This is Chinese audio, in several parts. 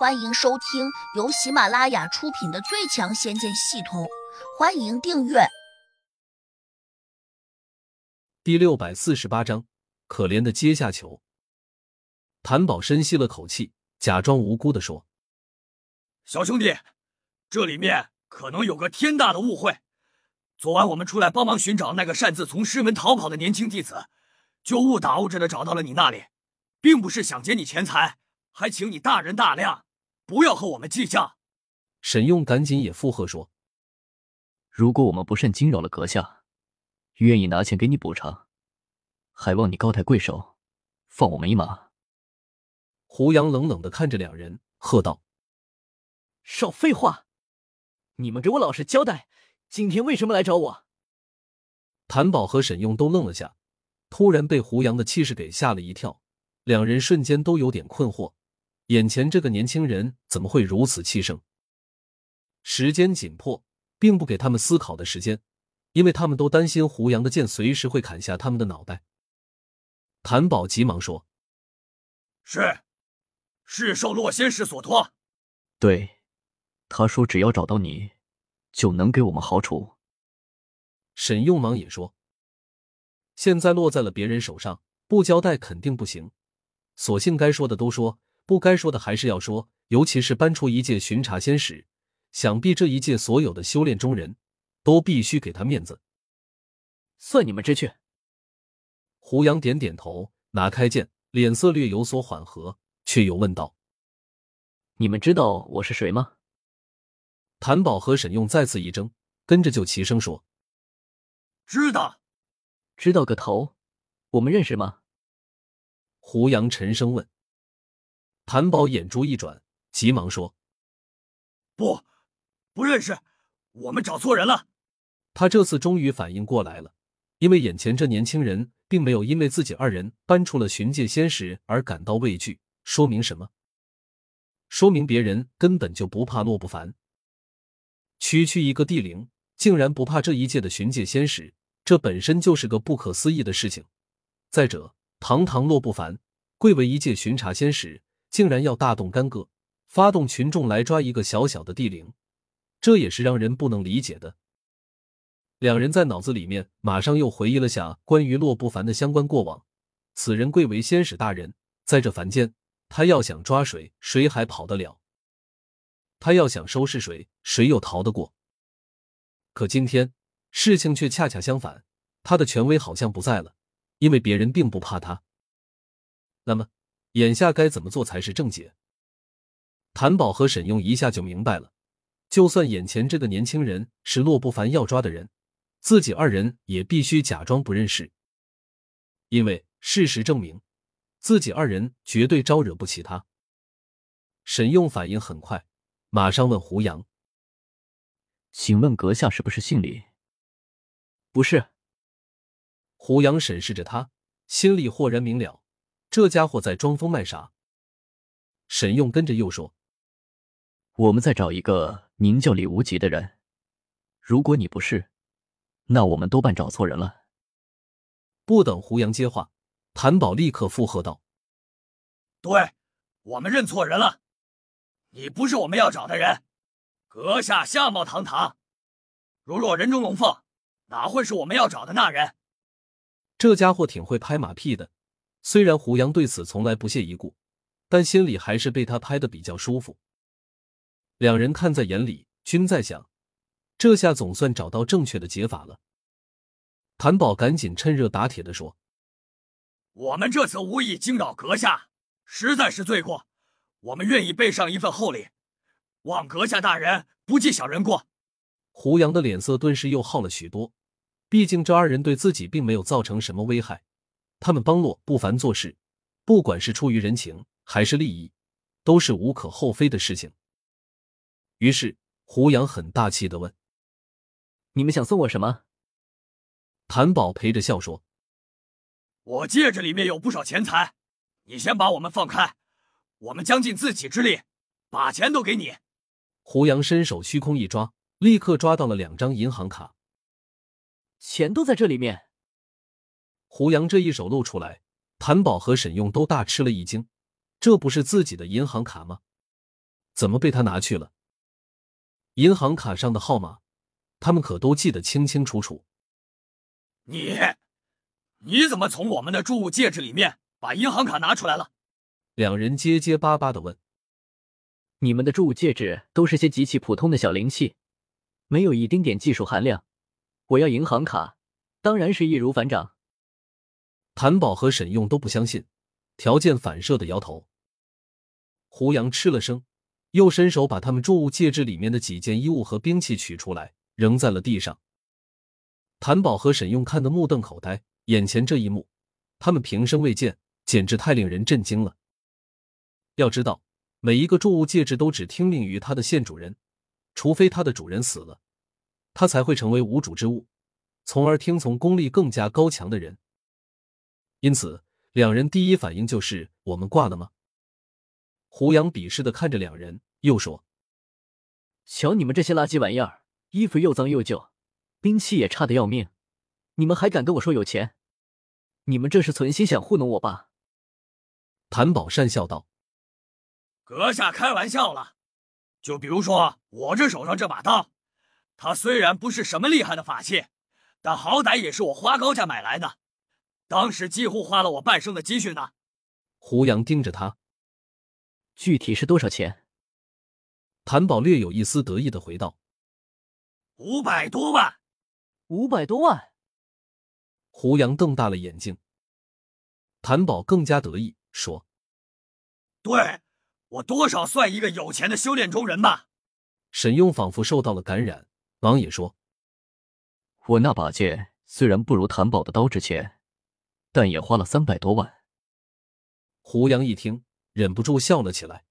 欢迎收听由喜马拉雅出品的《最强仙剑系统》，欢迎订阅。第六百四十八章，可怜的阶下囚。谭宝深吸了口气，假装无辜的说：“小兄弟，这里面可能有个天大的误会。昨晚我们出来帮忙寻找那个擅自从师门逃跑的年轻弟子，就误打误撞的找到了你那里，并不是想劫你钱财，还请你大人大量。”不要和我们计较。沈用赶紧也附和说：“如果我们不慎惊扰了阁下，愿意拿钱给你补偿，还望你高抬贵手，放我们一马。”胡杨冷冷的看着两人，喝道：“少废话！你们给我老实交代，今天为什么来找我？”谭宝和沈用都愣了下，突然被胡杨的气势给吓了一跳，两人瞬间都有点困惑。眼前这个年轻人怎么会如此气盛？时间紧迫，并不给他们思考的时间，因为他们都担心胡杨的剑随时会砍下他们的脑袋。谭宝急忙说：“是，是受洛仙师所托。对，他说只要找到你，就能给我们好处。”沈用忙也说：“现在落在了别人手上，不交代肯定不行，索性该说的都说。”不该说的还是要说，尤其是搬出一介巡查仙使，想必这一届所有的修炼中人都必须给他面子。算你们知趣。胡杨点点头，拿开剑，脸色略有所缓和，却又问道：“你们知道我是谁吗？”谭宝和沈用再次一怔，跟着就齐声说：“知道，知道个头！我们认识吗？”胡杨沉声问。谭宝眼珠一转，急忙说：“不，不认识，我们找错人了。”他这次终于反应过来了，因为眼前这年轻人并没有因为自己二人搬出了寻界仙石而感到畏惧，说明什么？说明别人根本就不怕洛不凡。区区一个地灵，竟然不怕这一届的寻界仙石，这本身就是个不可思议的事情。再者，堂堂洛不凡贵为一届巡查仙使。竟然要大动干戈，发动群众来抓一个小小的地灵，这也是让人不能理解的。两人在脑子里面马上又回忆了下关于洛不凡的相关过往。此人贵为仙使大人，在这凡间，他要想抓谁，谁还跑得了？他要想收拾谁，谁又逃得过？可今天事情却恰恰相反，他的权威好像不在了，因为别人并不怕他。那么？眼下该怎么做才是正解？谭宝和沈用一下就明白了。就算眼前这个年轻人是洛不凡要抓的人，自己二人也必须假装不认识，因为事实证明，自己二人绝对招惹不起他。沈用反应很快，马上问胡杨：“请问阁下是不是姓李？”“不是。”胡杨审视着他，心里豁然明了。这家伙在装疯卖傻。沈用跟着又说：“我们在找一个名叫李无极的人，如果你不是，那我们多半找错人了。”不等胡杨接话，谭宝立刻附和道：“对，我们认错人了，你不是我们要找的人。阁下相貌堂堂，如若人中龙凤，哪会是我们要找的那人？”这家伙挺会拍马屁的。虽然胡杨对此从来不屑一顾，但心里还是被他拍的比较舒服。两人看在眼里，均在想：这下总算找到正确的解法了。谭宝赶紧趁热打铁的说：“我们这次无意惊扰阁下，实在是罪过，我们愿意备上一份厚礼，望阁下大人不计小人过。”胡杨的脸色顿时又好了许多，毕竟这二人对自己并没有造成什么危害。他们帮洛不凡做事，不管是出于人情还是利益，都是无可厚非的事情。于是胡杨很大气的问：“你们想送我什么？”谭宝陪着笑说：“我戒指里面有不少钱财，你先把我们放开，我们将尽自己之力把钱都给你。”胡杨伸手虚空一抓，立刻抓到了两张银行卡，钱都在这里面。胡杨这一手露出来，谭宝和沈用都大吃了一惊，这不是自己的银行卡吗？怎么被他拿去了？银行卡上的号码，他们可都记得清清楚楚。你，你怎么从我们的注物戒指里面把银行卡拿出来了？两人结结巴巴的问。你们的注物戒指都是些极其普通的小灵器，没有一丁点技术含量。我要银行卡，当然是易如反掌。谭宝和沈用都不相信，条件反射的摇头。胡杨吃了声，又伸手把他们注物戒指里面的几件衣物和兵器取出来，扔在了地上。谭宝和沈用看得目瞪口呆，眼前这一幕，他们平生未见，简直太令人震惊了。要知道。每一个注物戒指都只听命于它的现主人，除非它的主人死了，它才会成为无主之物，从而听从功力更加高强的人。因此，两人第一反应就是：“我们挂了吗？”胡杨鄙视的看着两人，又说：“瞧你们这些垃圾玩意儿，衣服又脏又旧，兵器也差的要命，你们还敢跟我说有钱？你们这是存心想糊弄我吧？”谭宝善笑道。阁下开玩笑了，就比如说我这手上这把刀，它虽然不是什么厉害的法器，但好歹也是我花高价买来的，当时几乎花了我半生的积蓄呢。胡杨盯着他，具体是多少钱？谭宝略有一丝得意的回道：“五百多万，五百多万。”胡杨瞪大了眼睛，谭宝更加得意说：“对。”我多少算一个有钱的修炼中人吧？沈用仿佛受到了感染，忙也说：“我那把剑虽然不如谭宝的刀值钱，但也花了三百多万。”胡杨一听，忍不住笑了起来。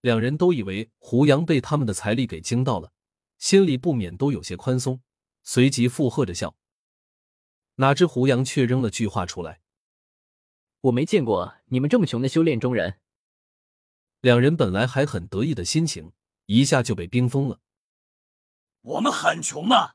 两人都以为胡杨被他们的财力给惊到了，心里不免都有些宽松，随即附和着笑。哪知胡杨却扔了句话出来：“我没见过你们这么穷的修炼中人。”两人本来还很得意的心情，一下就被冰封了。我们很穷吗？